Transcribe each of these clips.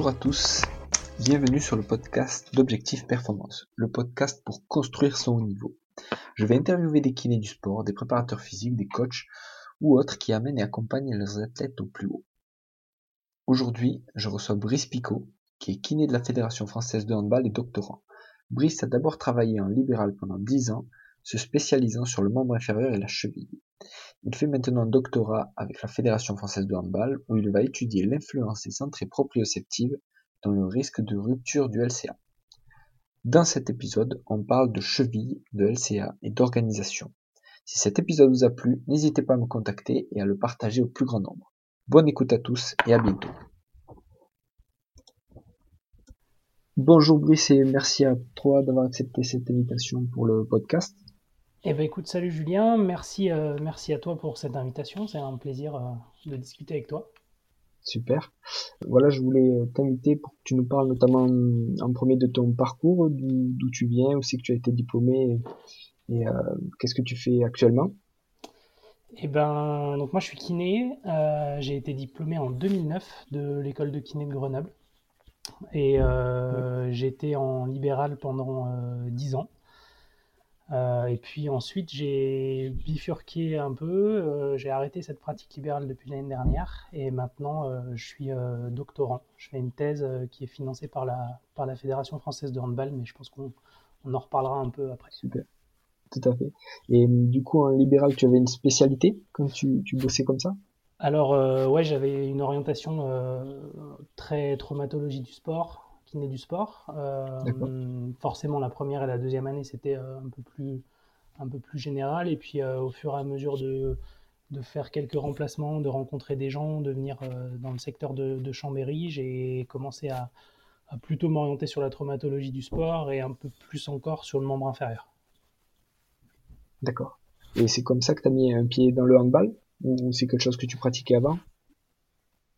Bonjour à tous, bienvenue sur le podcast d'Objectif Performance, le podcast pour construire son haut niveau. Je vais interviewer des kinés du sport, des préparateurs physiques, des coachs ou autres qui amènent et accompagnent leurs athlètes au plus haut. Aujourd'hui, je reçois Brice Picot, qui est kiné de la Fédération française de handball et doctorant. Brice a d'abord travaillé en libéral pendant 10 ans, se spécialisant sur le membre inférieur et la cheville. Il fait maintenant doctorat avec la Fédération française de handball où il va étudier l'influence des entrées proprioceptives dans le risque de rupture du LCA. Dans cet épisode, on parle de cheville, de LCA et d'organisation. Si cet épisode vous a plu, n'hésitez pas à me contacter et à le partager au plus grand nombre. Bonne écoute à tous et à bientôt. Bonjour Brice et merci à toi d'avoir accepté cette invitation pour le podcast. Eh ben écoute, salut Julien, merci, euh, merci à toi pour cette invitation, c'est un plaisir euh, de discuter avec toi. Super. Voilà, je voulais t'inviter pour que tu nous parles notamment en premier de ton parcours, d'où tu viens, où c'est que tu as été diplômé et, euh, qu'est-ce que tu fais actuellement? Eh ben, donc moi je suis kiné, j'ai été diplômé en 2009 de l'école de kiné de Grenoble et j'ai été en libéral pendant 10 ans. Euh, et puis ensuite, j'ai bifurqué un peu. Euh, j'ai arrêté cette pratique libérale depuis l'année dernière. Et maintenant, euh, je suis doctorant. Je fais une thèse qui est financée par la, par la Fédération française de handball, mais je pense qu'on on en reparlera un peu après. Super. Tout à fait. Et du coup, en libéral, tu avais une spécialité quand tu, tu bossais comme ça? Alors, ouais, j'avais une orientation très traumatologie du sport kiné du sport. Euh, forcément, la première et la deuxième année, c'était euh, un peu plus un peu plus général. Et puis, euh, au fur et à mesure de, de faire quelques remplacements, de rencontrer des gens, de venir dans le secteur de, de Chambéry, j'ai commencé à, à plutôt m'orienter sur la traumatologie du sport et un peu plus encore sur le membre inférieur. D'accord. Et c'est comme ça que tu as mis un pied dans le handball? Ou c'est quelque chose que tu pratiquais avant?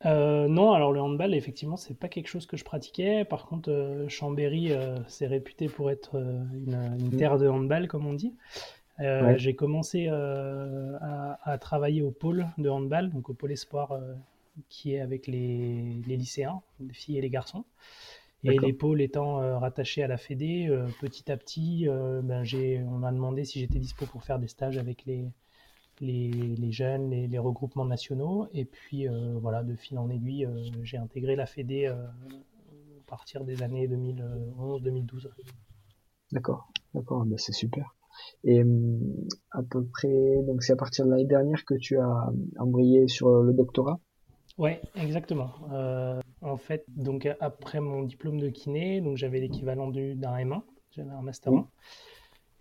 Euh, non, alors le handball, effectivement, c'est pas quelque chose que je pratiquais. Par contre, euh, Chambéry, euh, c'est réputé pour être une, mm. terre de handball, comme on dit. J'ai commencé à, travailler au pôle de handball, donc au pôle espoir, qui est avec les, lycéens, les filles et les garçons. Et les pôles étant rattachés à la Fédé, petit à petit, ben, on m'a demandé si j'étais dispo pour faire des stages avec les, les, jeunes, les, regroupements nationaux. Et puis euh, voilà, de fil en aiguille, euh, j'ai intégré la Fédé euh, à partir des années 2011-2012. D'accord, d'accord, bah, c'est super. Et à peu près, donc c'est à partir de l'année dernière que tu as embrayé sur le doctorat? Ouais, exactement. en fait, donc après mon diplôme de kiné, donc j'avais l'équivalent d'un M1, j'avais un master 1.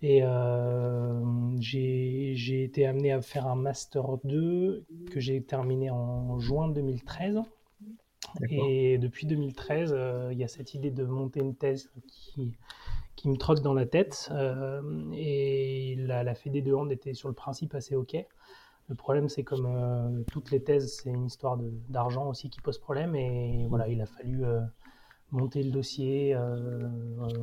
Et euh, j'ai été amené à faire un Master 2 que j'ai terminé en juin 2013. Et depuis 2013, euh, il y a cette idée de monter une thèse qui, qui me trotte dans la tête. Euh, et la, la Fédé de Hand était sur le principe assez OK. Le problème, c'est comme toutes les thèses, c'est une histoire d'argent aussi qui pose problème. Et voilà, il a fallu monter le dossier, euh,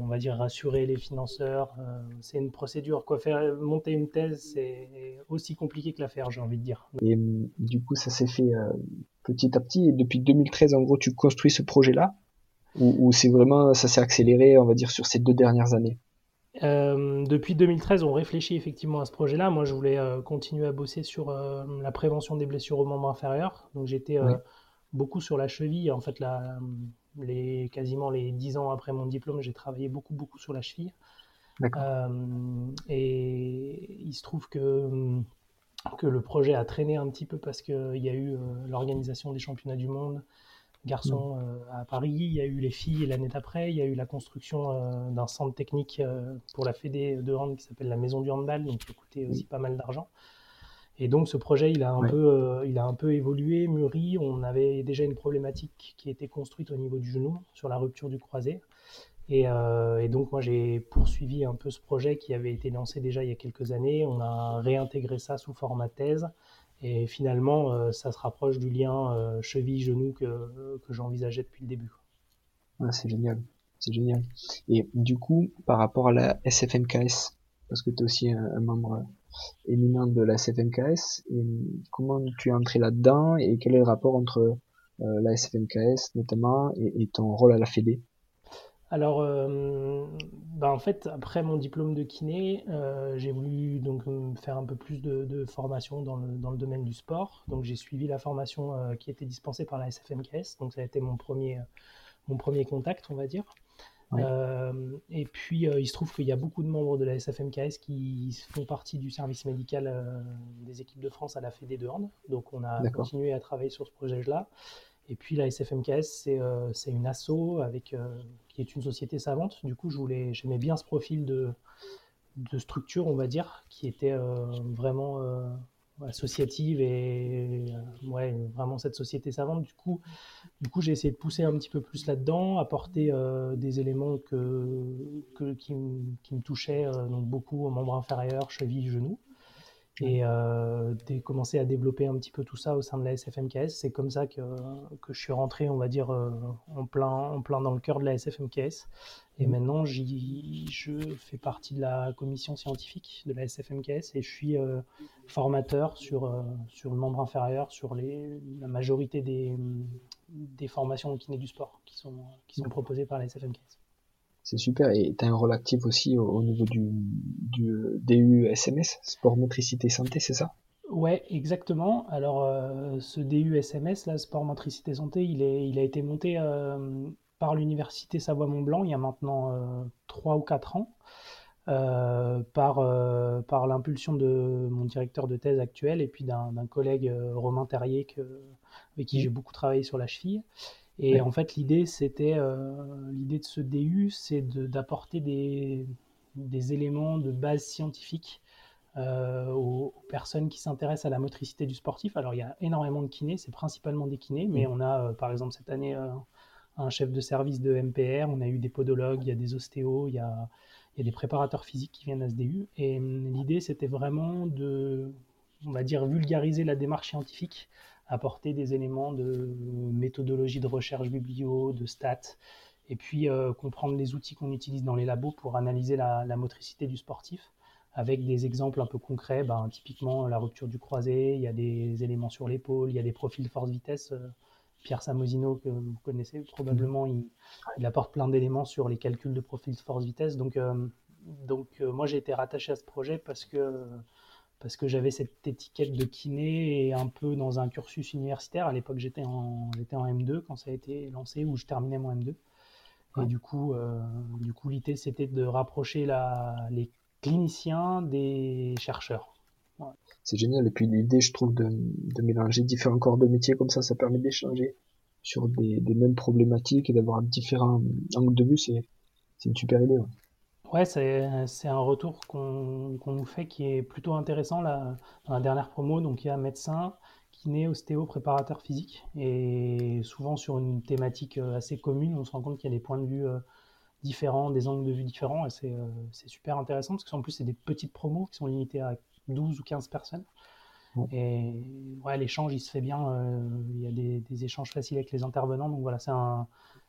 on va dire rassurer les financeurs. Euh, c'est une procédure. Quoi faire monter une thèse, c'est aussi compliqué que la faire, j'ai envie de dire. Et du coup, ça s'est fait euh, petit à petit. Et depuis 2013, en gros, tu construis ce projet-là, ou, c'est vraiment ça s'est accéléré, on va dire, sur ces deux dernières années? depuis 2013, on réfléchit effectivement à ce projet-là. Moi, je voulais continuer à bosser sur la prévention des blessures aux membres inférieurs. Donc, j'étais beaucoup sur la cheville. En fait, la, les, quasiment les dix ans après mon diplôme, j'ai travaillé beaucoup, beaucoup sur la cheville. Euh, et il se trouve que, que le projet a traîné un petit peu parce qu'il y a eu euh, l'organisation des championnats du monde garçons mm. euh, à Paris, il y a eu les filles l'année d'après, il y a eu la construction d'un centre technique pour la Fédé de hand qui s'appelle la Maison du Handball, donc qui a coûté aussi pas mal d'argent. Et donc ce projet, il a un, peu, euh, il a un peu évolué, mûri. On avait déjà une problématique qui était construite au niveau du genou, sur la rupture du croisé. Et, euh, et donc moi, j'ai poursuivi un peu ce projet qui avait été lancé déjà il y a quelques années. On a réintégré ça sous format thèse. Et finalement, euh, ça se rapproche du lien cheville-genou que, que j'envisageais depuis le début. c'est génial. C'est génial. Et du coup, par rapport à la SFMKS, parce que tu es aussi un membre éminent de la CFNKS. Et comment tu es entré là-dedans et quel est le rapport entre la SFMKS notamment et, ton rôle à la Fédé alors, bah, en fait, après mon diplôme de kiné, j'ai voulu donc faire un peu plus de, formation dans le, dans le, domaine du sport. Donc, j'ai suivi la formation qui était dispensée par la SFMKS. Donc, ça a été mon premier, mon premier contact, on va dire. Euh, et puis, euh, il se trouve qu'il y a beaucoup de membres de la SFMKS qui font partie du service médical euh, des équipes de France à la Fédé de Hand. Donc, on a continué à travailler sur ce projet-là. Et puis, la SFMKS, c'est une asso avec, qui est une société savante. Du coup, j'aimais bien ce profil de, de structure, on va dire, qui était vraiment associative et euh, ouais, vraiment cette société savante. Du coup, du coup j'ai essayé de pousser un petit peu plus là-dedans, apporter euh, des éléments que, que qui, me touchaient euh, donc beaucoup aux membres inférieurs, chevilles, genoux et euh, commencer à développer un petit peu tout ça au sein de la SFMKS. C'est comme ça que, que, je suis rentré, on va dire, euh, en, plein, en plein dans le cœur de la SFMKS. Et mmh. maintenant, je fais partie de la commission scientifique de la SFMKS et je suis euh, formateur sur, euh, sur le membre inférieur, sur les, la majorité des, des formations au kiné du sport qui sont, qui sont proposées par la SFMKS. C'est super. Et tu as un rôle actif aussi au, niveau du, du DU SMS, sport motricité santé, c'est ça? Ouais, exactement. Alors, euh, ce DU SMS, là, sport motricité santé, il, est, il a été monté euh, par l'université Savoie-Mont-Blanc il y a maintenant euh, 3 ou 4 ans. Euh, par, par l'impulsion de mon directeur de thèse actuel et puis d'un collègue Romain Terrier que, avec qui mmh. j'ai beaucoup travaillé sur la cheville. Et en fait, l'idée, c'était, euh, l'idée de ce DU, c'est d'apporter des, des, éléments de base scientifique euh, aux, personnes qui s'intéressent à la motricité du sportif. Alors, il y a énormément de kinés, c'est principalement des kinés, mais mm. on a, euh, par exemple, cette année, un chef de service de MPR, on a eu des podologues, il y a des ostéos, il y a, il y a des préparateurs physiques qui viennent à ce DU. Et l'idée, c'était vraiment de, on va dire, vulgariser la démarche scientifique apporter des éléments de méthodologie de recherche biblio, de stats, et puis euh, comprendre les outils qu'on utilise dans les labos pour analyser la, motricité du sportif, avec des exemples un peu concrets, ben, typiquement la rupture du croisé, il y a des éléments sur l'épaule, il y a des profils force-vitesse. Euh, Pierre Samosino, que vous connaissez probablement, il, apporte plein d'éléments sur les calculs de profil force-vitesse. Donc, euh, donc moi, j'ai été rattaché à ce projet parce que parce que j'avais cette étiquette de kiné et un peu dans un cursus universitaire. À l'époque, j'étais en, j'étais en M2 quand ça a été lancé, où je terminais mon M2. Et du coup, euh, du coup l'idée, c'était de rapprocher la, les cliniciens des chercheurs. C'est génial. Et puis l'idée, je trouve, de, de, mélanger différents corps de métier comme ça, ça permet d'échanger sur des, des, mêmes problématiques et d'avoir différents angles de vue. C'est, c'est une super idée. Ouais, c'est un retour qu'on nous fait qui est plutôt intéressant là, dans la dernière promo. Donc, il y a médecin, kiné, ostéo, préparateur physique. Et souvent sur une thématique euh, assez commune, on se rend compte qu'il y a des points de vue euh, différents, des angles de vue différents. Et c'est euh, super intéressant parce qu'en plus, c'est des petites promos qui sont limitées à 12 ou 15 personnes. Et ouais, l'échange, il se fait bien. il y a des, des, échanges faciles avec les intervenants. Donc voilà, c'est un,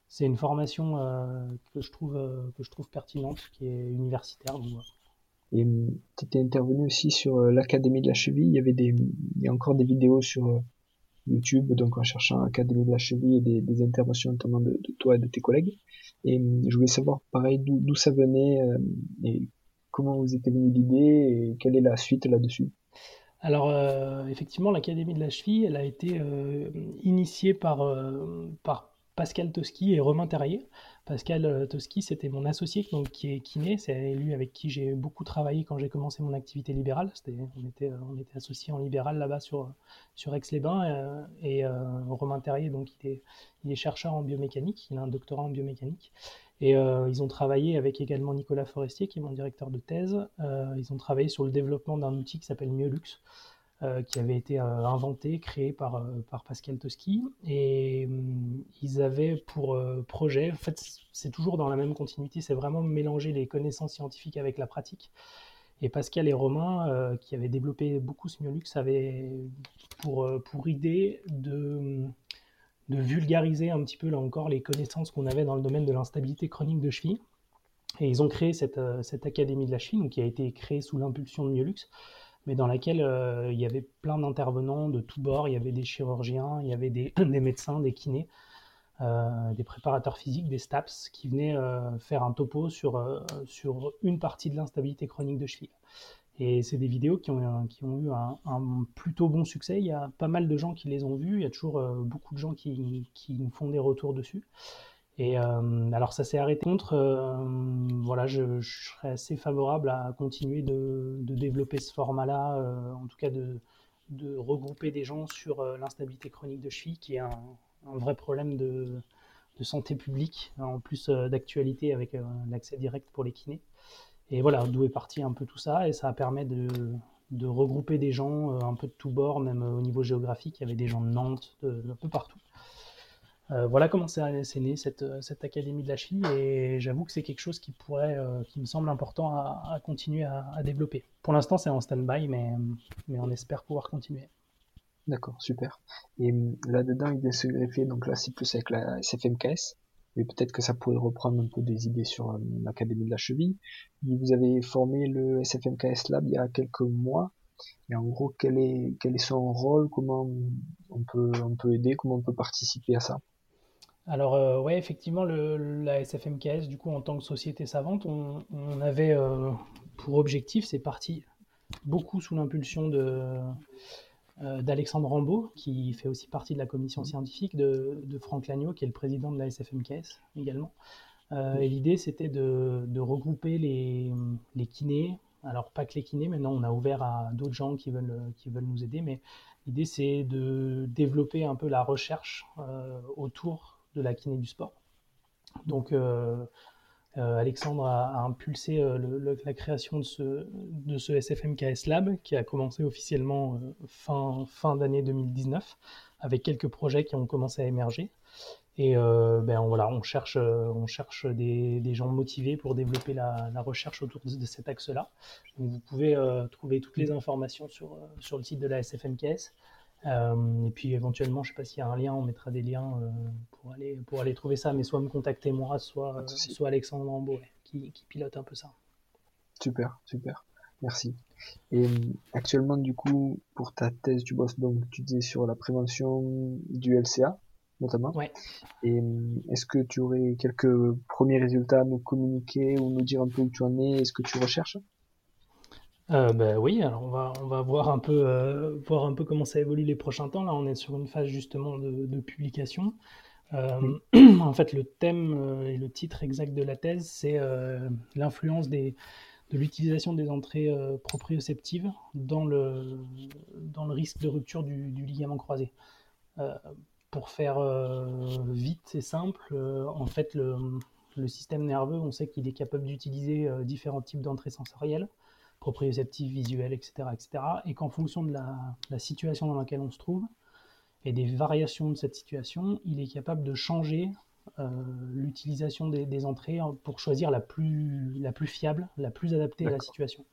c'est une formation euh, que, je trouve, euh, que je trouve pertinente, qui est universitaire. Et hum, tu étais intervenu aussi sur euh, l'Académie de la Cheville. Il y avait des, il y a encore des vidéos sur YouTube, donc en cherchant l'Académie de la Cheville et des, interventions notamment de, toi et de tes collègues. Et je voulais savoir, pareil, d'où ça venait et comment vous était venue l'idée et quelle est la suite là-dessus? Alors, effectivement, l'Académie de la Cheville, elle a été initiée par, par Pascal Toski et Romain Terrier. Pascal euh, Toski, c'était mon associé qui est kiné, c'est lui avec qui j'ai beaucoup travaillé quand j'ai commencé mon activité libérale. On était, on était associés en libéral là-bas sur, sur Aix-les-Bains. Euh, et euh, Romain Terrier, donc, il est, chercheur en biomécanique, il a un doctorat en biomécanique. Et ils ont travaillé avec également Nicolas Forestier, qui est mon directeur de thèse. ils ont travaillé sur le développement d'un outil qui s'appelle Mieux-Lux. Euh, qui avait été euh, inventé, créé par, euh, par Pascal Toski. Et hum, ils avaient pour projet, en fait, c'est toujours dans la même continuité, c'est vraiment mélanger les connaissances scientifiques avec la pratique. Et Pascal et Romain, qui avaient développé beaucoup Smiolux, avaient pour, pour idée de, de vulgariser un petit peu, là encore, les connaissances qu'on avait dans le domaine de l'instabilité chronique de cheville. Et ils ont créé cette, cette académie de la cheville, qui a été créée sous l'impulsion de Miolux, mais dans laquelle il y avait plein d'intervenants de tous bords. Il y avait des chirurgiens, il y avait des, médecins, des kinés, des préparateurs physiques, des STAPS qui venaient faire un topo sur, sur une partie de l'instabilité chronique de cheville. Et c'est des vidéos qui ont, qui ont eu un, plutôt bon succès. Il y a pas mal de gens qui les ont vues. Il y a toujours euh, beaucoup de gens qui, qui, nous font des retours dessus. Et euh, alors ça s'est arrêté contre. Euh, voilà, je, serais assez favorable à continuer de, développer ce format-là, en tout cas de, regrouper des gens sur l'instabilité chronique de cheville, qui est un, vrai problème de, de, santé publique, en plus d'actualité avec l'accès direct pour les kinés. Et voilà, d'où est parti un peu tout ça, et ça permet de, regrouper des gens euh, un peu de tous bords, même euh, au niveau géographique. Il y avait des gens de Nantes, un peu partout. Euh, voilà comment c'est né cette, cette, académie de la cheville, et j'avoue que c'est quelque chose qui pourrait, qui me semble important à, continuer à, développer. Pour l'instant, c'est en stand-by, mais, mais on espère pouvoir continuer. D'accord, super. Et là-dedans, il y a ce greffer, donc là, c'est plus avec la SFMKS et peut-être que ça pourrait reprendre un peu des idées sur euh, l'Académie de la Cheville. Vous avez formé le SFMKS Lab il y a quelques mois. Et en gros, quel est, son rôle? Comment on peut aider? Comment on peut participer à ça? Alors euh, ouais, effectivement, le, la SFMKS, du coup, en tant que société savante, on, avait euh, pour objectif, c'est parti beaucoup sous l'impulsion de, euh, d'Alexandre Rambaud, qui fait aussi partie de la commission scientifique, de, Franck Lagneau, qui est le président de la SFMKS également. Euh, et l'idée, c'était de, regrouper les, les, kinés. Alors, pas que les kinés, maintenant, on a ouvert à d'autres gens qui veulent, qui veulent nous aider, mais l'idée, c'est de développer un peu la recherche autour de la kiné du sport. Donc, euh, Alexandre a, impulsé euh, la création de ce, de ce SFMKS Lab qui a commencé officiellement euh, fin, fin d'année 2019 avec quelques projets qui ont commencé à émerger. Et ben, voilà, on cherche, on cherche des, des, gens motivés pour développer la, la recherche autour de, cet axe-là. Vous pouvez trouver toutes les informations sur, sur le site de la SFMKS. Euh, et puis éventuellement, je ne sais pas s'il y a un lien, on mettra des liens euh, pour, aller, pour aller trouver ça, mais soit me contacter moi, soit, soit Alexandre Lambeau qui, qui, pilote un peu ça. Super, super, merci. Et euh, actuellement, du coup, pour ta thèse, tu bosses donc, tu disais sur la prévention du LCA, notamment. Ouais. Et est-ce que tu aurais quelques premiers résultats à nous communiquer ou nous dire un peu où tu en es et ce que tu recherches? Euh, ben oui, alors on va, on va voir, un peu, euh, voir un peu comment ça évolue les prochains temps. Là, on est sur une phase justement de, publication. Euh, en fait, le thème et le titre exact de la thèse, c'est l'influence de l'utilisation des entrées proprioceptives dans le, dans le risque de rupture du, ligament croisé. pour faire vite et simple, en fait, le, système nerveux, on sait qu'il est capable d'utiliser différents types d'entrées sensorielles proprioceptif, visuel, etc. etc. et qu'en fonction de la, situation dans laquelle on se trouve et des variations de cette situation, il est capable de changer euh, l'utilisation des, entrées pour choisir la plus, la plus fiable, la plus adaptée à la situation.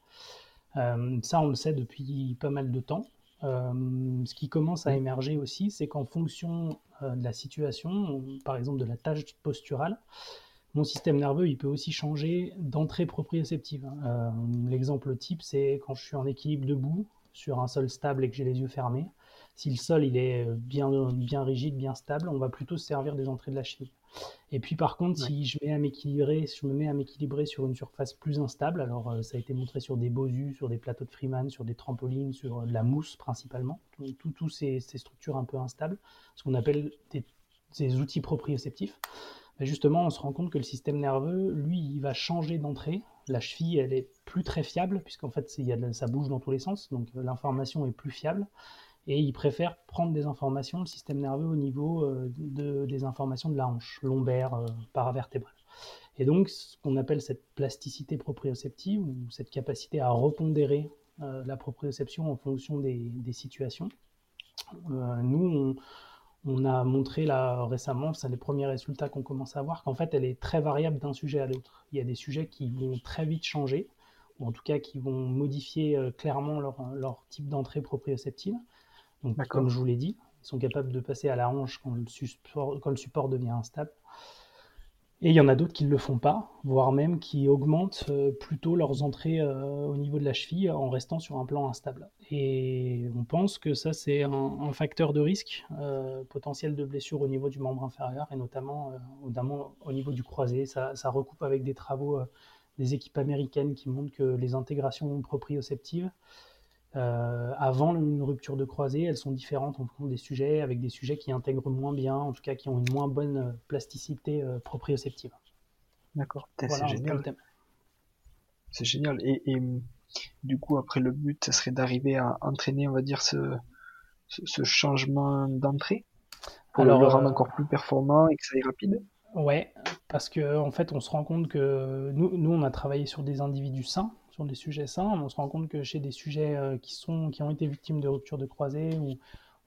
Euh, ça, on le sait depuis pas mal de temps. Euh, ce qui commence à émerger aussi, c'est qu'en fonction de la situation, par exemple de la tâche posturale, mon système nerveux, il peut aussi changer d'entrée proprioceptive. Euh, l'exemple type, c'est quand je suis en équilibre debout sur un sol stable et que j'ai les yeux fermés. Si le sol il est bien, bien rigide, bien stable, on va plutôt se servir des entrées de la cheville. Et puis par contre, si je, mets à m'équilibrer, je me mets à m'équilibrer sur une surface plus instable, alors euh, ça a été montré sur des bosus, sur des plateaux de Freeman, sur des trampolines, sur euh, de la mousse principalement, toutes ces, structures un peu instables, ce qu'on appelle des outils proprioceptifs justement, on se rend compte que le système nerveux, lui, il va changer d'entrée. La cheville, elle est plus très fiable, puisqu'en fait, y a ça bouge dans tous les sens, donc euh, l'information est plus fiable. Et il préfère prendre des informations, le système nerveux, au niveau euh, de, des informations de la hanche, lombaire, euh, paravertébrale. Et donc, ce qu'on appelle cette plasticité proprioceptive, ou cette capacité à repondérer la proprioception en fonction des, des situations, nous, on, on a montré là récemment, c'est les premiers résultats qu'on commence à voir, qu'en fait elle est très variable d'un sujet à l'autre. Il y a des sujets qui vont très vite changer, ou en tout cas qui vont modifier euh, clairement leur, type d'entrée proprioceptive. Donc comme je vous l'ai dit, ils sont capables de passer à la hanche quand le support, quand le support devient instable. Et il y en a d'autres qui ne le font pas, voire même qui augmentent euh, plutôt leurs entrées euh, au niveau de la cheville en restant sur un plan instable. Et on pense que ça, c'est un, facteur de risque euh, potentiel de blessure au niveau du membre inférieur et notamment, au niveau du croisé. Ça, recoupe avec des travaux des équipes américaines qui montrent que les intégrations proprioceptives euh, avant une rupture de croisée, elles sont différentes en fonction des sujets, avec des sujets qui intègrent moins bien, en tout cas qui ont une moins bonne euh, plasticité euh, proprioceptive. D'accord, c'est génial. C'est génial. Et, du coup, après, le but, ce serait d'arriver à entraîner, on va dire, ce, ce, changement d'entrée pour Alors, le rendre encore plus performant et que ça aille rapide? Ouais, parce que en fait, on se rend compte que nous, nous, on a travaillé sur des individus sains, sur des sujets sains, on se rend compte que chez des sujets euh, qui, sont, qui ont été victimes de rupture de croisée ou,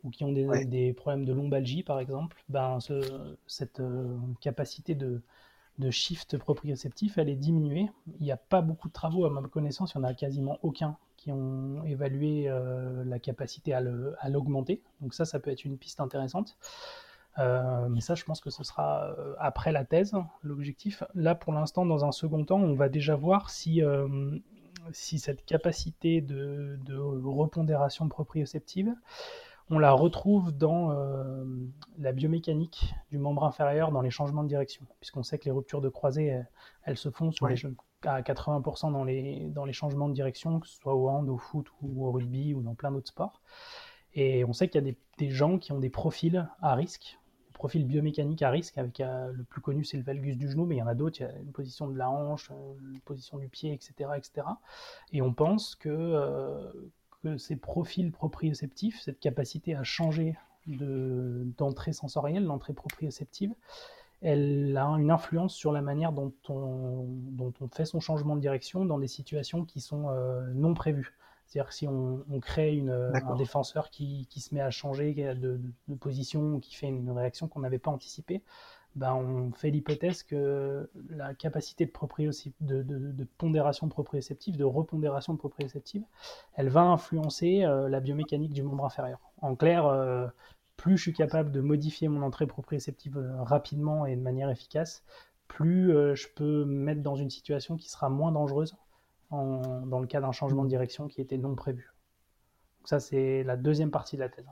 ou qui ont des, des, problèmes de lombalgie, par exemple, ben, cette euh, capacité de, de shift proprioceptif, elle est diminuée. Il n'y a pas beaucoup de travaux, à ma connaissance, il n'y en a quasiment aucun qui ont évalué euh, la capacité à l'augmenter. Donc ça, ça peut être une piste intéressante. mais ça, je pense que ce sera après la thèse, l'objectif. Là, pour l'instant, dans un second temps, on va déjà voir si si cette capacité de, repondération proprioceptive, on la retrouve dans euh, la biomécanique du membre inférieur dans les changements de direction, puisqu'on sait que les ruptures de croisée, elles, se font sur les, à 80% dans les, dans les changements de direction, que ce soit au hand, au foot ou au rugby ou dans plein d'autres sports. Et on sait qu'il y a des, des, gens qui ont des profils à risque, profil biomécanique à risque, avec euh, le plus connu c'est le valgus du genou, mais il y en a d'autres, il y a une position de la hanche, euh, une position du pied, etc. etc. Et on pense que, euh, que ces profils proprioceptifs, cette capacité à changer d'entrée sensorielle, l'entrée proprioceptive, elle a une influence sur la manière dont on, dont on fait son changement de direction dans des situations qui sont non prévues. C'est-à-dire que si on, crée un défenseur qui, se met à changer de, position, qui fait une réaction qu'on n'avait pas anticipée, ben on fait l'hypothèse que la capacité de, de, pondération proprioceptive, de repondération proprioceptive, elle va influencer euh, la biomécanique du membre inférieur. En clair, euh, plus je suis capable de modifier mon entrée proprioceptive euh, rapidement et de manière efficace, plus je peux me mettre dans une situation qui sera moins dangereuse dans le cas d'un changement de mm. direction qui était non prévu. Donc ça, c'est la deuxième partie de la thèse.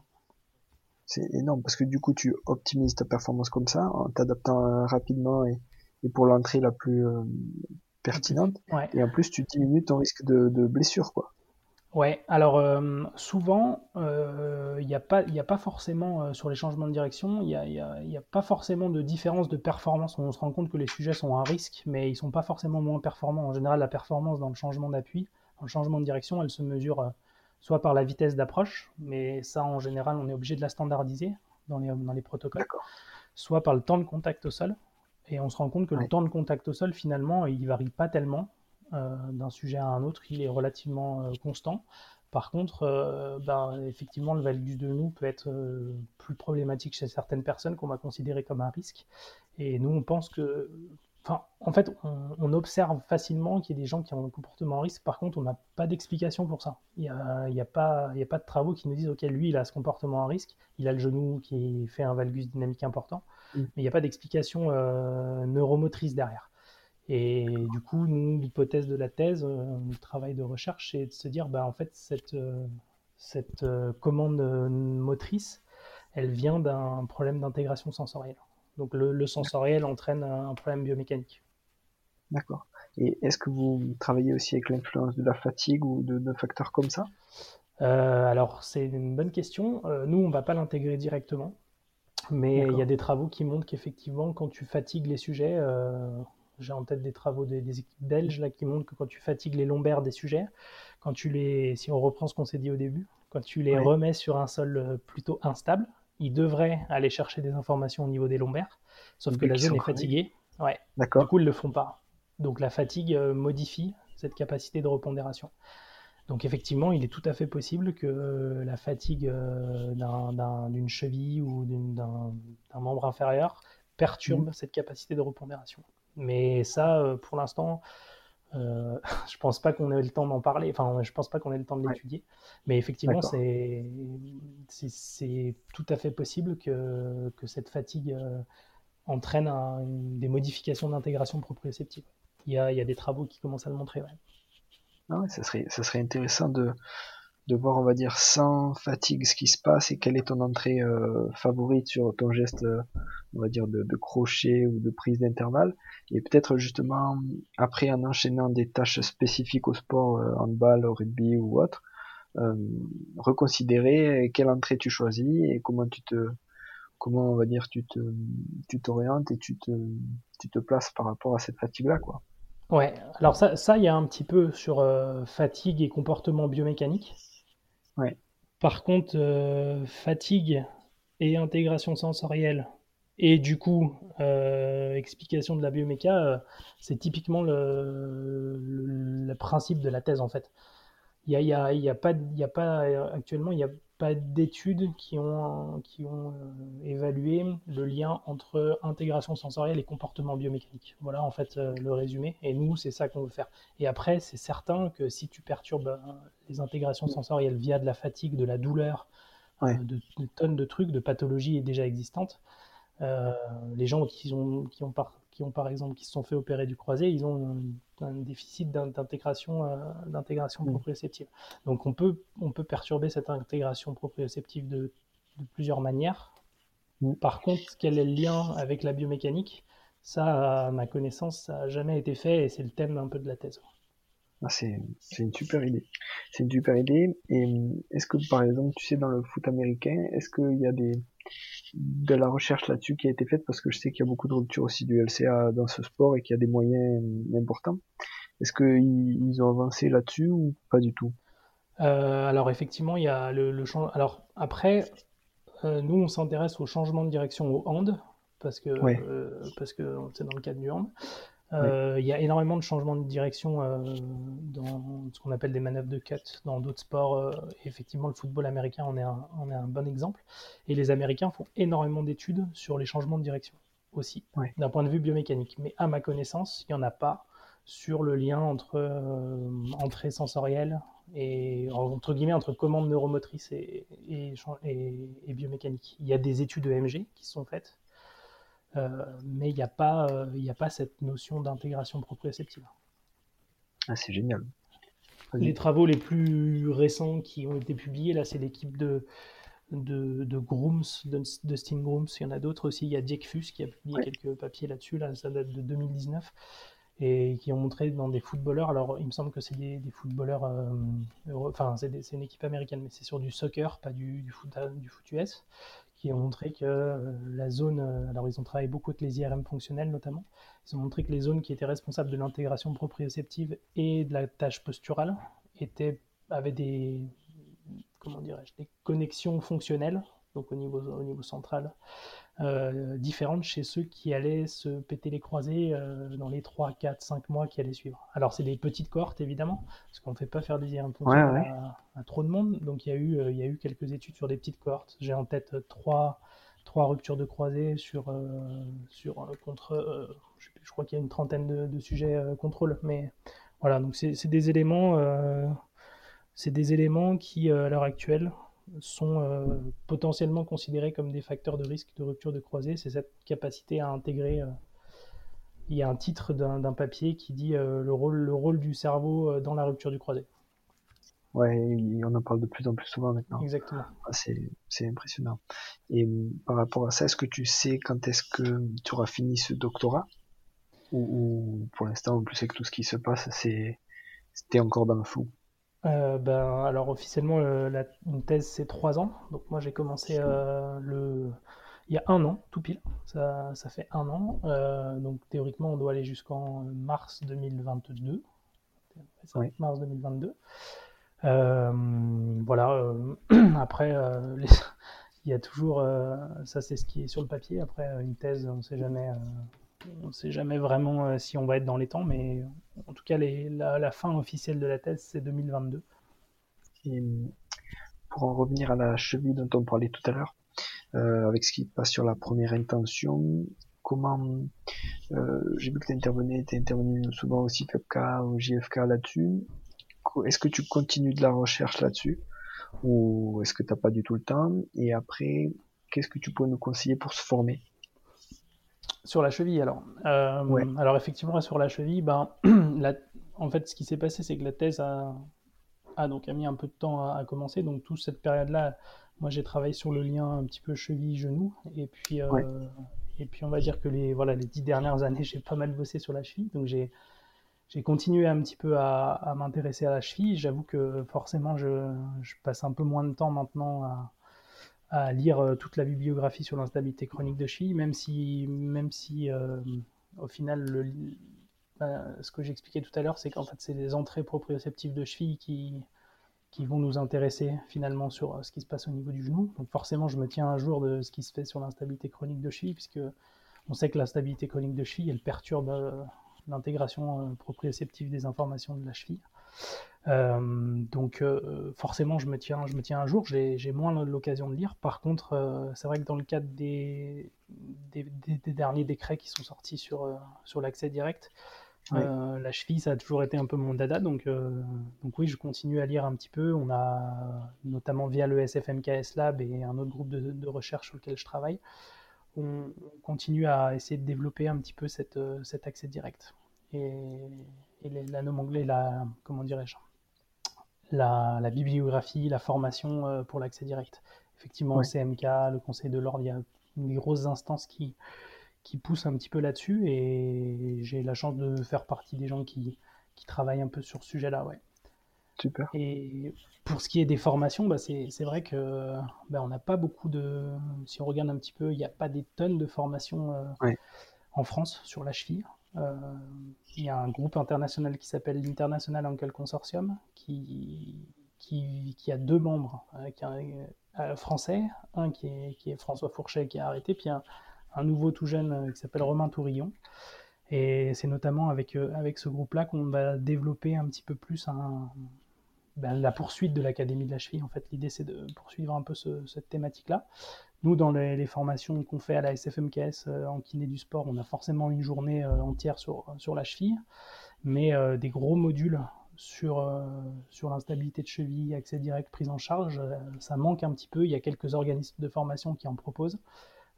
C'est énorme parce que du coup, tu optimises ta performance comme ça en t'adaptant euh, rapidement et, pour l'entrée la plus euh, pertinente. Et en plus, tu diminues ton risque de, de blessure, quoi. Ouais, alors euh, souvent, euh, il n'y a, pas, a pas forcément, euh, sur les changements de direction, il n'y a, y a, y a, pas forcément de différence de performance. On se rend compte que les sujets sont à risque, mais ils ne sont pas forcément moins performants. En général, la performance dans le changement d'appui, dans le changement de direction, elle se mesure soit par la vitesse d'approche, mais ça, en général, on est obligé de la standardiser dans les, dans les protocoles, soit par le temps de contact au sol. Et on se rend compte que le temps de contact au sol, finalement, il varie pas tellement. Euh, d'un sujet à un autre, il est relativement euh, constant. Par contre, euh, ben, effectivement, le valgus de nous peut être plus problématique chez certaines personnes qu'on va considérer comme un risque. Et nous, on pense que Enfin, en fait, on, observe facilement qu'il y a des gens qui ont un comportement risque. Par contre, on n'a pas d'explication pour ça. Il n'y a, y a, pas, a pas de travaux qui nous disent, OK, lui, il a ce comportement à risque. Il a le genou qui fait un valgus dynamique important. Mm. Mais il n'y a pas d'explication neuromotrice derrière. Et du coup, nous, l'hypothèse de la thèse, euh, le travail de recherche, c'est de se dire, bah, en fait, cette, euh, cette euh, commande motrice, elle vient d'un problème d'intégration sensorielle. Donc le, sensoriel entraîne un problème biomécanique. D'accord. Et est-ce que vous travaillez aussi avec l'influence de la fatigue ou de, facteurs comme ça? Alors c'est une bonne question. nous, on ne va pas l'intégrer directement. Mais il y a des travaux qui montrent qu'effectivement, quand tu fatigues les sujets, j'ai en tête des travaux des, équipes belges là, qui montrent que quand tu fatigues les lombaires des sujets, quand tu les, si on reprend ce qu'on s'est dit au début, quand tu les remets sur un sol euh, plutôt instable, ils devraient aller chercher des informations au niveau des lombaires, sauf que la zone est fatiguée. Ouais. D'accord. Du coup, ils ne le font pas. Donc la fatigue euh, modifie cette capacité de repondération. Donc effectivement, il est tout à fait possible que euh, la fatigue d'une cheville ou d'un membre inférieur perturbe mmh. cette capacité de repondération. Mais ça, euh, pour l'instant, euh, je pense pas qu'on ait le temps d'en parler. Enfin, je pense pas qu'on ait le temps de l'étudier. Mais effectivement, c'est c'est tout à fait possible que, que cette fatigue euh, entraîne des modifications d'intégration proprioceptive. Il y, a, il y a des travaux qui commencent à le montrer. Ouais. Ah ça serait, ça serait intéressant de, de voir, on va dire, sans fatigue ce qui se passe et quelle est ton entrée euh, favorite sur ton geste, euh, on va dire, de, de crochet ou de prise d'intervalle. Et peut-être justement, après en enchaînant des tâches spécifiques au sport, euh, handball, au rugby ou autre, euh, reconsidérer quelle entrée tu choisis et comment tu te, comment on va dire, tu te, tu t'orientes et tu te, tu te places par rapport à cette fatigue-là, quoi. Ouais, alors ça, ça, il y a un petit peu sur fatigue et comportement biomécanique. Par contre, euh, fatigue et intégration sensorielle, et du coup, euh, explication de la bioméca, euh, c'est typiquement le, principe de la thèse en fait. Il y a, pas, actuellement, pas d'études qui ont, qui ont euh, évalué le lien entre intégration sensorielle et comportement biomécanique. Voilà en fait euh, le résumé. Et nous, c'est ça qu'on veut faire. Et après, c'est certain que si tu perturbes euh, les intégrations sensorielles via de la fatigue, de la douleur, de, tonnes de trucs, de pathologies déjà existantes, les gens qui ont, qui ont par, qui ont par exemple qui se sont fait opérer du croisé, ils ont un, déficit d'intégration euh, d'intégration mm. proprioceptive. Donc on peut on peut perturber cette intégration proprioceptive de, de plusieurs manières. Mm. Par contre, quel est le lien avec la biomécanique? Ça, à ma connaissance, ça n'a jamais été fait et c'est le thème un peu de la thèse. Ah, c'est une super idée. C'est une super idée. Et est-ce que, par exemple, tu sais, dans le foot américain, est-ce qu'il y a des, de la recherche là-dessus qui a été faite parce que je sais qu'il y a beaucoup de ruptures aussi du LCA dans ce sport et qu'il y a des moyens importants. Est-ce qu'ils ils ont avancé là-dessus ou pas du tout? Euh, Alors effectivement, il y a le, le Alors après, euh, nous on s'intéresse au changement de direction au hand parce que euh, parce que c'est dans le cadre du hand. Euh, il y a énormément de changements de direction euh, dans ce qu'on appelle des manœuvres de cut dans d'autres sports. Euh, effectivement, le football américain en est, un, est un bon exemple. Et les Américains font énormément d'études sur les changements de direction aussi, d'un point de vue biomécanique. Mais à ma connaissance, il n'y en a pas sur le lien entre entrée sensorielle et entre guillemets entre commande neuromotrice et, et, et, biomécanique. Il y a des études EMG qui sont faites mais il n'y a, pas, euh, a pas cette notion d'intégration proprioceptive. Ah, c'est génial. Les travaux les plus récents qui ont été publiés, là, c'est l'équipe de, de, de Grooms, de, Dustin Grooms. Il y en a d'autres aussi. Il y a Dick Fuss qui a publié quelques papiers là-dessus. Là, ça date de 2019 et qui ont montré dans des footballeurs. Alors, il me semble que c'est des, footballeurs. Euh, enfin, c'est une équipe américaine, mais c'est sur du soccer, pas du, du, foot, du foot US, qui ont montré que euh, la zone, euh, alors ils ont travaillé beaucoup avec les IRM fonctionnels notamment, ils ont montré que les zones qui étaient responsables de l'intégration proprioceptive et de la tâche posturale étaient, avaient des, comment dirais-je, des connexions fonctionnelles, donc au niveau, au niveau central, euh, différentes chez ceux qui allaient se péter les croisés euh, dans les 3, 4, 5 mois qui allaient suivre. Alors c'est des petites cohortes évidemment, parce qu'on ne fait pas faire des IRM À, trop de monde, donc il y, a eu, euh, il y a eu quelques études sur des petites cohortes. J'ai en tête 3, trois ruptures de croisés sur, sur contre, je, je, crois qu'il y a une trentaine de, de sujets contrôle, mais voilà, donc c'est des éléments, c'est des éléments qui à l'heure actuelle sont euh, potentiellement considérés comme des facteurs de risque de rupture de croisée. C'est cette capacité à intégrer. Euh, il y a un titre d'un papier qui dit euh, le, rôle, le rôle du cerveau dans la rupture du croisé. Ouais, on en parle de plus en plus souvent maintenant. Exactement. Ah, c'est impressionnant. Et par rapport à ça, est-ce que tu sais quand est-ce que tu auras fini ce doctorat? Ou, pour l'instant, en plus avec tout ce qui se passe, c'était encore dans le flou euh, ben, alors officiellement, euh, la, une thèse c'est trois ans. Donc moi j'ai commencé euh, le, il y a un an, tout pile. Ça, ça fait un an. donc théoriquement on doit aller jusqu'en mars 2022. Mars 2022. voilà. après, il y a toujours, ça c'est ce qui est sur le papier. Après une thèse, on ne sait jamais on ne sait jamais vraiment euh, si on va être dans les temps, mais en tout cas, la, fin officielle de la thèse, c'est 2022. Et pour en revenir à la cheville dont on parlait tout à l'heure, euh, avec ce qui passe sur la première intention, comment euh, j'ai vu que tu intervenais, tu intervenu souvent aussi FFK ou JFK là-dessus. Est-ce que tu continues de la recherche là-dessus? Ou est-ce que tu n'as pas du tout le temps? Et après, qu'est-ce que tu peux nous conseiller pour se former? Sur la cheville, alors. Alors, effectivement, sur la cheville, ben, en fait, ce qui s'est passé, c'est que la thèse a, a, donc, a mis un peu de temps à, commencer. Donc, toute cette période-là, moi, j'ai travaillé sur le lien un petit peu cheville-genou. Et puis, et puis, on va dire que les, voilà, les dix dernières années, j'ai pas mal bossé sur la cheville. Donc, j'ai j'ai continué un petit peu à, m'intéresser à la cheville. J'avoue que forcément, je, passe un peu moins de temps maintenant à, lire euh, toute la bibliographie sur l'instabilité chronique de cheville, même si, même si euh, au final, le, bah, ce que j'expliquais tout à l'heure, c'est qu'en fait, c'est les entrées proprioceptives de cheville qui, qui vont nous intéresser finalement sur euh, ce qui se passe au niveau du genou. Donc forcément, je me tiens à jour de ce qui se fait sur l'instabilité chronique de cheville, puisque on sait que l'instabilité chronique de cheville, elle perturbe l'intégration proprioceptive des informations de la cheville. Euh, donc euh, forcément, je me tiens, je me tiens un jour. J'ai moins l'occasion de lire. Par contre, c'est vrai que dans le cadre des, des, derniers décrets qui sont sortis sur, sur l'accès direct, la cheville, ça a toujours été un peu mon dada. Donc, donc oui, je continue à lire un petit peu. On a notamment via le SFMKS Lab et un autre groupe de, de recherche sur lequel je travaille on, continue à essayer de développer un petit peu cette, euh, cet accès direct. Et, la la, comment dirais-je, la, la, bibliographie, la formation euh, pour l'accès direct. Effectivement, le CMK, le Conseil de l'ordre, il y a des grosses instances qui, qui poussent un petit peu là-dessus et j'ai la chance de faire partie des gens qui, qui travaillent un peu sur ce sujet-là. Ouais. Super. Et pour ce qui est des formations, bah c'est vrai que bah on n'a pas beaucoup de. Si on regarde un petit peu, il n'y a pas des tonnes de formations euh, en France sur la cheville. Euh, il y a un groupe international qui s'appelle l'International Ankle Consortium qui, qui, a deux membres euh, qui un, français, un qui est, qui est, François Fourchet qui a arrêté, puis un, nouveau tout jeune qui s'appelle Romain Tourillon. Et c'est notamment avec, avec ce groupe-là qu'on va développer un petit peu plus ben, la poursuite de l'Académie de la cheville. En fait, l'idée, c'est de poursuivre un peu cette thématique-là. Nous, dans les, formations qu'on fait à la SFMKS euh, en kiné du sport, on a forcément une journée euh, entière sur, sur la cheville, mais euh, des gros modules sur, sur l'instabilité de cheville, accès direct, prise en charge, ça manque un petit peu. Il y a quelques organismes de formation qui en proposent,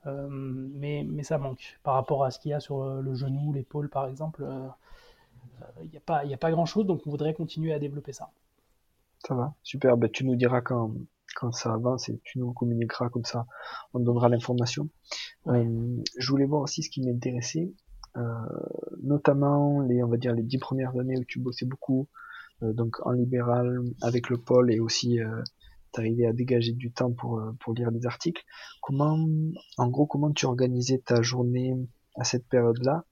mais, mais ça manque. Par rapport à ce qu'il y a sur le genou, l'épaule, par exemple, il n'y a pas, pas grand-chose, donc on voudrait continuer à développer ça. Ça va, super. Ben, tu nous diras quand, quand ça avance et tu nous communiqueras comme ça, on donnera l'information. Euh, je voulais voir aussi ce qui m'intéressait, euh, notamment les, on va dire les dix premières années où tu bossais beaucoup, euh, donc en libéral avec le pôle et aussi t'arrivais à dégager du temps pour pour lire des articles. Comment, en gros, comment tu organisais ta journée à cette période-là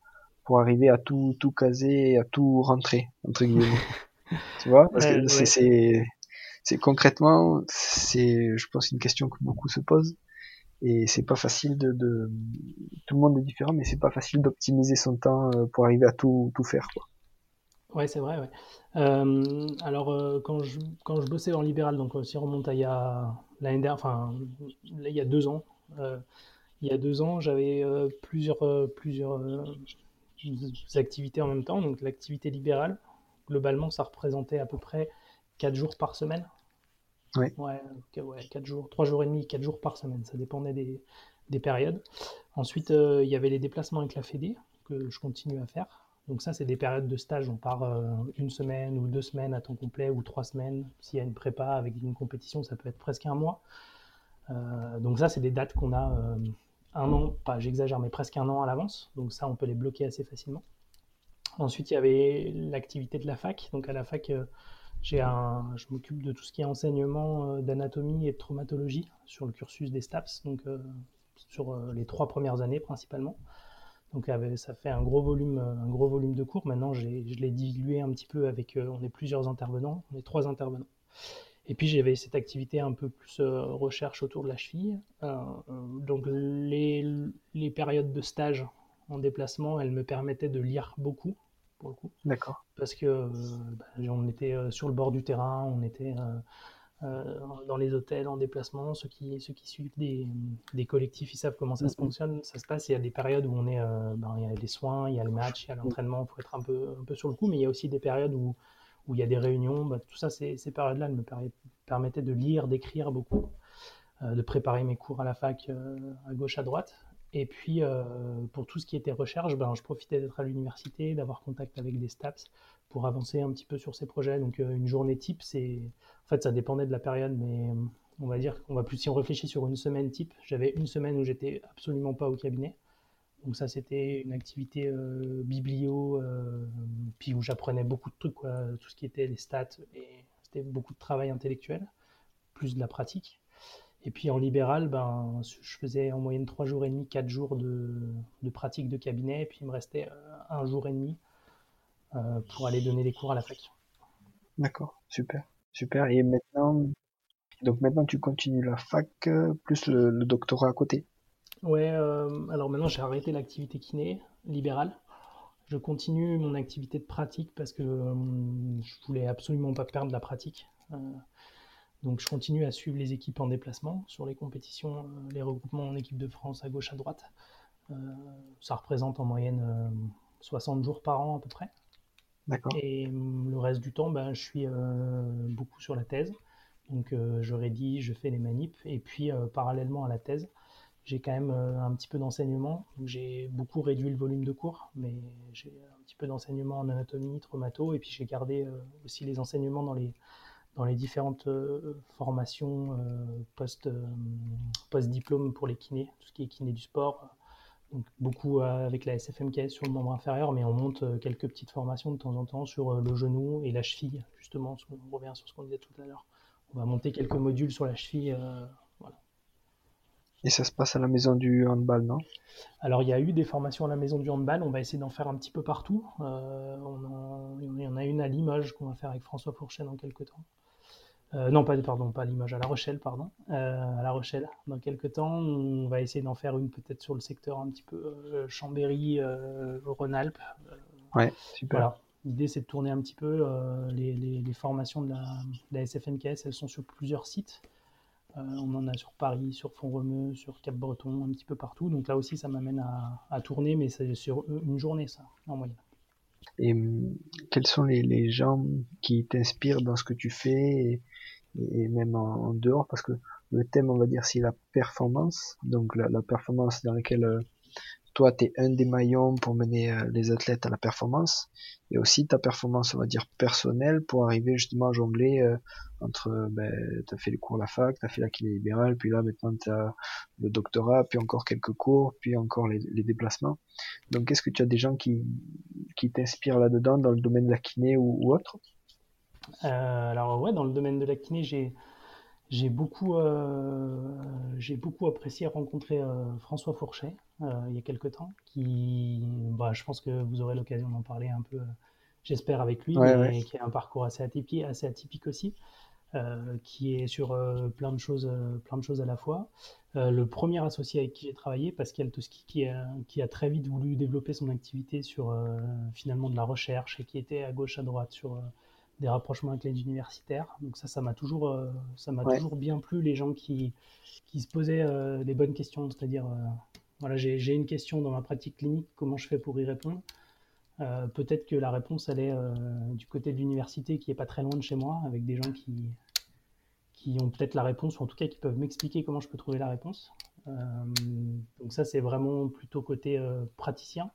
pour arriver à tout tout caser, et à tout rentrer entre guillemets? tu vois? Parce que c'est c'est concrètement c'est je pense une question que beaucoup se posent et c'est pas facile de, tout le monde est différent mais c'est pas facile d'optimiser son temps euh, pour arriver à tout tout faire quoi ouais c'est vrai. Euh, alors euh, quand je quand je bossais en libéral donc si on remonte à il y a l'année dernière enfin il y a deux ans il y a deux ans j'avais plusieurs plusieurs activités en même temps donc l'activité libérale globalement, ça représentait à peu près 4 jours par semaine. Ouais. Ouais, 4 jours, 3 jours et demi, 4 jours par semaine. Ça dépendait des, des périodes. Ensuite, euh, il y avait les déplacements avec la Fédé, que je continue à faire. Donc ça, c'est des périodes de stage. On part euh, une semaine ou deux semaines à temps complet ou trois semaines. S'il y a une prépa avec une compétition, ça peut être presque un mois. Euh, donc ça, c'est des dates qu'on a un an, pas j'exagère, mais presque un an à l'avance. Donc ça, on peut les bloquer assez facilement. Ensuite, il y avait l'activité de la fac. Donc à la fac, j'ai un, je m'occupe de tout ce qui est enseignement euh, d'anatomie et de traumatologie sur le cursus des STAPS, donc euh, sur les trois premières années principalement. Donc ça fait un gros volume, un gros volume de cours. Maintenant, je l'ai dilué un petit peu avec, on est plusieurs intervenants, on est trois intervenants. Et puis j'avais cette activité un peu plus recherche autour de la cheville. donc les, les, périodes de stage en déplacement, elles me permettaient de lire beaucoup pour le coup. D'accord. Parce que euh, bah, on était euh, sur le bord du terrain, on était euh, dans les hôtels en déplacement. Ceux qui, ceux qui suivent des, des collectifs, ils savent comment ça se mm-hmm. fonctionne. Ça se passe. Il y a des périodes où on est, ben, il y a les soins, il y a le match, il y a l'entraînement. Il faut être un peu, un peu sur le coup, mais il y a aussi des périodes où, où il y a des réunions. Bah, tout ça, ces, ces périodes-là, elles me permettaient de lire, d'écrire beaucoup, de préparer mes cours à la fac à gauche, à droite. Et puis, pour tout ce qui était recherche, ben, je profitais d'être à l'université, d'avoir contact avec des STAPS pour avancer un petit peu sur ces projets. Donc, une journée type, c'est. En fait, ça dépendait de la période, mais on va dire qu'on va plus si on réfléchit sur une semaine type. J'avais une semaine où j'étais absolument pas au cabinet. Donc ça, c'était une activité euh, biblio, euh, puis où j'apprenais beaucoup de trucs, tout ce qui était les stats, et c'était beaucoup de travail intellectuel, plus de la pratique. Et puis en libéral, ben, je faisais en moyenne 3 jours et demi, 4 jours de, de pratique de cabinet, et puis il me restait euh, un jour et demi pour aller donner des cours à la fac. D'accord, super, super. Et maintenant, donc maintenant tu continues la fac plus le doctorat à côté? Ouais, euh, alors maintenant j'ai arrêté l'activité kiné libérale. Je continue mon activité de pratique parce que euh, je voulais absolument pas perdre la pratique. Euh, donc je continue à suivre les équipes en déplacement sur les compétitions, les regroupements en équipe de France à gauche à droite. ça représente en moyenne 60 jours par an à peu près. D'accord. Et le reste du temps, ben, je suis beaucoup sur la thèse. Donc je rédige, je fais les manips. Et puis parallèlement à la thèse, j'ai quand même euh, un petit peu d'enseignement. J'ai beaucoup réduit le volume de cours, mais j'ai un petit peu d'enseignement en anatomie, traumato, et puis j'ai gardé euh, aussi les enseignements dans les, dans les différentes euh, formations post, post-diplôme pour les kinés, tout ce qui est kiné du sport. Donc beaucoup avec la SFMK sur le membre inférieur, mais on monte quelques petites formations de temps en temps sur le genou et la cheville, justement, on revient sur ce qu'on disait tout à l'heure. On va monter quelques modules sur la cheville et ça se passe à la maison du handball, non? Alors il y a eu des formations à la maison du handball, on va essayer d'en faire un petit peu partout. Euh, il y en a une à Limoges qu'on va faire avec François Fourchet dans quelques temps. Euh, non, pas, pardon, pas à Limoges, à La Rochelle, pardon. Euh, à La Rochelle, dans quelques temps. On va essayer d'en faire une peut-être sur le secteur un petit peu Chambéry, Rhône-Alpes. ouais, super. Voilà. L'idée, c'est de tourner un petit peu les, formations de la, de la SFMKS. Elles sont sur plusieurs sites. Euh, on en a sur Paris, sur Font-Romeu, sur Cap-Breton, un petit peu partout. Donc là aussi, ça m'amène à, tourner, mais c'est sur une journée, ça, en moyenne. Et hum, quels sont les, gens qui t'inspirent dans ce que tu fais et, même en, dehors? Parce que le thème, on va dire, c'est la performance. Donc la, performance dans laquelle euh, toi, tu es un des maillons pour mener euh, les athlètes à la performance, et aussi ta performance, on va dire, personnelle pour arriver justement à jongler euh, entre, ben, tu as fait les cours à la fac, tu as fait la kiné libérale, puis là maintenant tu as le doctorat, puis encore quelques cours, puis encore les, déplacements. Donc est-ce que tu as des gens qui, qui t'inspirent là-dedans dans le domaine de la kiné ou, autre? Euh, Alors ouais, dans le domaine de la kiné, j'ai j'ai beaucoup, euh, j'ai beaucoup apprécié rencontrer euh, François Fourchet euh, il y a quelques temps, qui, bah, je pense que vous aurez l'occasion d'en parler un peu, j'espère, avec lui, mais qui a un parcours assez atypique, assez atypique aussi, qui est sur plein, de choses, plein de choses à la fois. le premier associé avec qui j'ai travaillé, Pascal Toski, qui a, qui a très vite voulu développer son activité sur finalement de la recherche et qui était à gauche, à droite sur des rapprochements avec les universitaires. Donc ça, ça m'a toujours, euh, ça m'a toujours bien plu les gens qui, qui se posaient euh, des bonnes questions, c'est-à-dire euh, voilà, j'ai une question dans ma pratique clinique, comment je fais pour y répondre? Peut-être que la réponse elle est du côté de l'université qui est pas très loin de chez moi, avec des gens qui qui ont peut-être la réponse ou en tout cas qui peuvent m'expliquer comment je peux trouver la réponse. donc ça c'est vraiment plutôt côté praticien.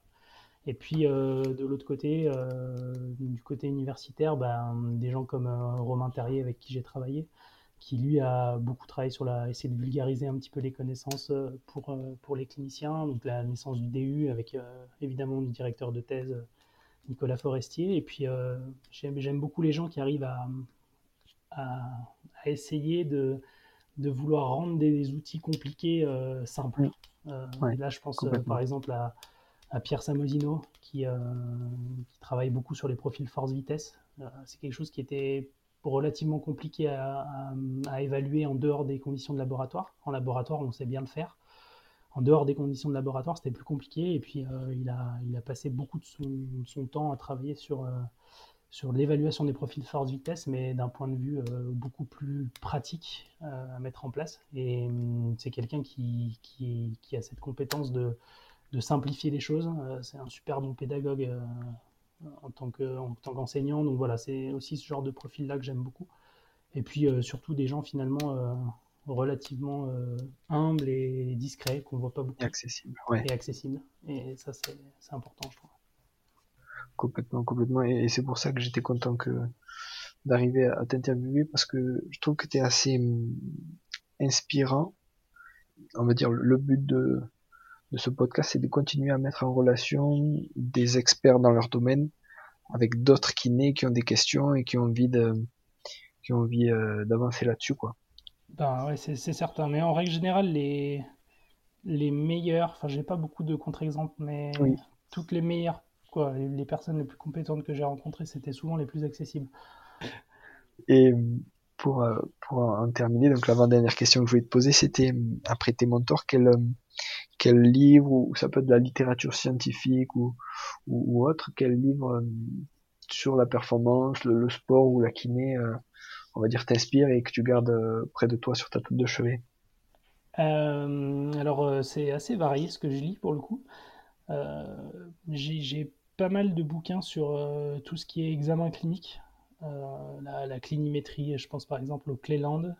Et puis euh, de l'autre côté, euh, du côté universitaire, ben, des gens comme euh, Romain Terrier avec qui j'ai travaillé, qui lui a beaucoup travaillé sur la, essayer de vulgariser un petit peu les connaissances pour, pour les cliniciens, donc la naissance du DU avec évidemment le directeur de thèse Nicolas Forestier. Et puis j'aime beaucoup les gens qui arrivent à, à, essayer de, de vouloir rendre des, outils compliqués simples. là, je pense par exemple à à Pierre Samosino qui, euh, qui, travaille beaucoup sur les profils force-vitesse. Euh, c'est quelque chose qui était relativement compliqué à, évaluer en dehors des conditions de laboratoire. En laboratoire, on sait bien le faire. En dehors des conditions de laboratoire, c'était plus compliqué. Et puis, euh, il, a, passé beaucoup de son, temps à travailler sur, l'évaluation des profils force-vitesse, mais d'un point de vue beaucoup plus pratique à mettre en place. Et hum, c'est quelqu'un qui, a cette compétence de, de simplifier les choses. Euh, c'est un super bon pédagogue euh, en tant qu'enseignant. Donc voilà, c'est aussi ce genre de profil-là que j'aime beaucoup. Et puis euh, surtout des gens finalement relativement humble et discret, qu'on voit pas beaucoup. Et accessible, ouais. Et accessible. Et ça, c'est important, je trouve. Complètement, complètement. Et, c'est pour ça que j'étais content que d'arriver à t'interviewer parce que je trouve que tu es assez hum, inspirant. On va dire le but de, de ce podcast, c'est de continuer à mettre en relation des experts dans leur domaine avec d'autres kinés qui ont des questions et qui ont envie de qui ont envie euh, d'avancer là-dessus quoi. Ben ouais, c'est certain. Mais en règle générale, les les meilleurs, enfin j'ai pas beaucoup de contre-exemples, mais toutes les meilleures quoi, les, personnes les plus compétentes que j'ai rencontrées, c'était souvent les plus accessibles. Et pour, euh, pour en terminer, donc l'avant-dernière question que je voulais te poser, c'était après tes mentors, quel, euh, quel livre, ou ça peut être de la littérature scientifique ou, ou, autre, quel livre euh, sur la performance, le, sport ou la kiné, on va dire, t'inspire et que tu gardes près de toi sur ta table de chevet? Alors, c'est assez varié ce que je lis pour le coup. j'ai pas mal de bouquins sur tout ce qui est examen clinique. Euh, la, clinimétrie, je pense par exemple au Cleland,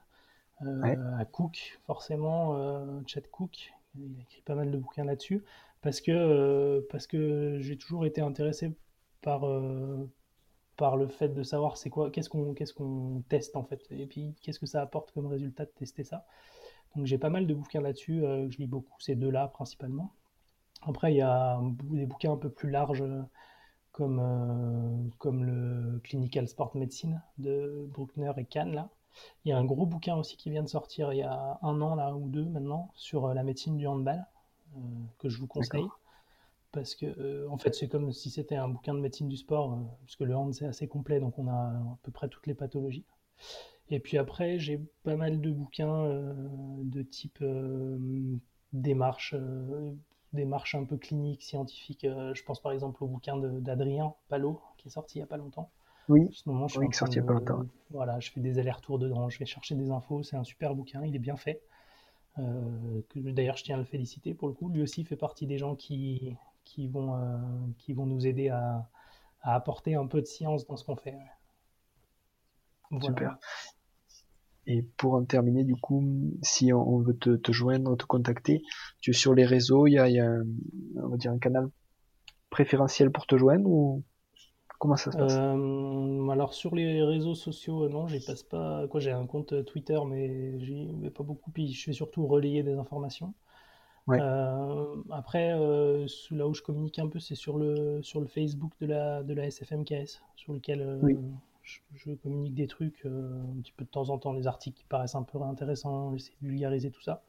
euh, à Cook, forcément, euh, Chad Cook, il a écrit pas mal de bouquins là-dessus, parce que, parce que j'ai toujours été intéressé par, par le fait de savoir c'est quoi, qu'est-ce qu'on teste en fait, et puis qu'est-ce que ça apporte comme résultat de tester ça. Donc j'ai pas mal de bouquins là-dessus, je lis beaucoup, ces deux-là principalement. Après, il y a des bouquins un peu plus larges comme, euh, comme le Clinical Sport Medicine de Bruckner et Kahn. Là. Il y a un gros bouquin aussi qui vient de sortir il y a un an là, ou deux maintenant sur euh, la médecine du handball euh, que je vous conseille. Parce que en fait c'est comme si c'était un bouquin de médecine du sport, parce que le hand c'est assez complet, donc on a à peu près toutes les pathologies. Et puis après, j'ai pas mal de bouquins de type démarche, démarche un peu clinique, scientifique. Euh, je pense par exemple au bouquin d'Adrien Palot, qui est sorti il n'y a pas longtemps. Oui, ce moment, je suis pas longtemps. Voilà, je fais des allers-retours dedans, je vais chercher des infos. C'est un super bouquin, il est bien fait. Euh, D'ailleurs, je tiens à le féliciter pour le coup. Lui aussi fait partie des gens qui, qui, vont, euh, qui vont nous aider à, à, apporter un peu de science dans ce qu'on fait. Super. Et pour en terminer, du coup, si on veut te, te joindre, te contacter, tu es sur les réseaux, il y a, y a un, on va dire un canal préférentiel pour te joindre ou? Comment ça se passe? Euh, Alors sur les réseaux sociaux, euh, non, j'y passe pas. Quoi, j'ai un compte Twitter, mais j'y vais pas beaucoup. Puis je fais surtout relayer des informations. Ouais. Euh, après, euh, là où je communique un peu, c'est sur le sur le Facebook de la de la SFMKS, sur lequel euh, oui je, communique des trucs euh, un petit peu de temps en temps, des articles qui paraissent un peu intéressants, j'essaie de vulgariser tout ça.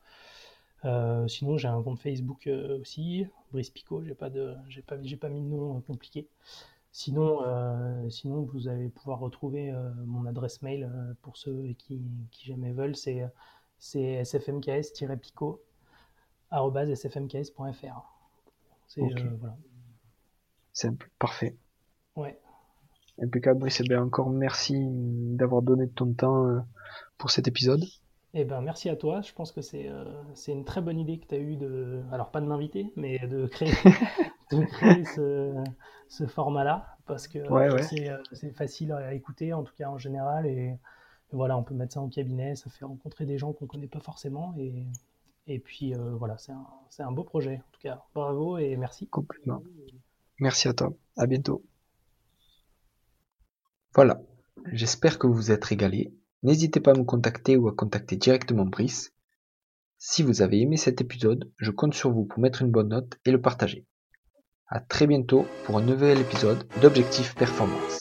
Euh, sinon, j'ai un compte Facebook euh, aussi, Brice Picot, j'ai pas de, j'ai pas, j'ai pas mis de nom compliqué. Sinon, sinon, vous allez pouvoir retrouver mon adresse mail pour ceux qui, qui jamais veulent, c'est, sfmks-pico sfmks.fr. C'est voilà. Simple, parfait. Ouais. Impeccable, Brice. Eh bien, encore merci d'avoir donné ton temps euh, pour cet épisode. Eh ben, merci à toi. Je pense que c'est euh, une très bonne idée que tu as eu de, alors pas de m'inviter, mais de créer, de créer ce, ce format-là, parce que euh, c'est facile à écouter, en tout cas en général, et, voilà, on peut mettre ça en cabinet, ça fait rencontrer des gens qu'on connaît pas forcément, et, et puis voilà, c'est un, un beau projet, en tout cas. Bravo et merci. Merci à toi. À bientôt. Voilà, j'espère que vous vous êtes régalé. N'hésitez pas à me contacter ou à contacter directement Brice. Si vous avez aimé cet épisode, je compte sur vous pour mettre une bonne note et le partager. A très bientôt pour un nouvel épisode d'Objectif Performance.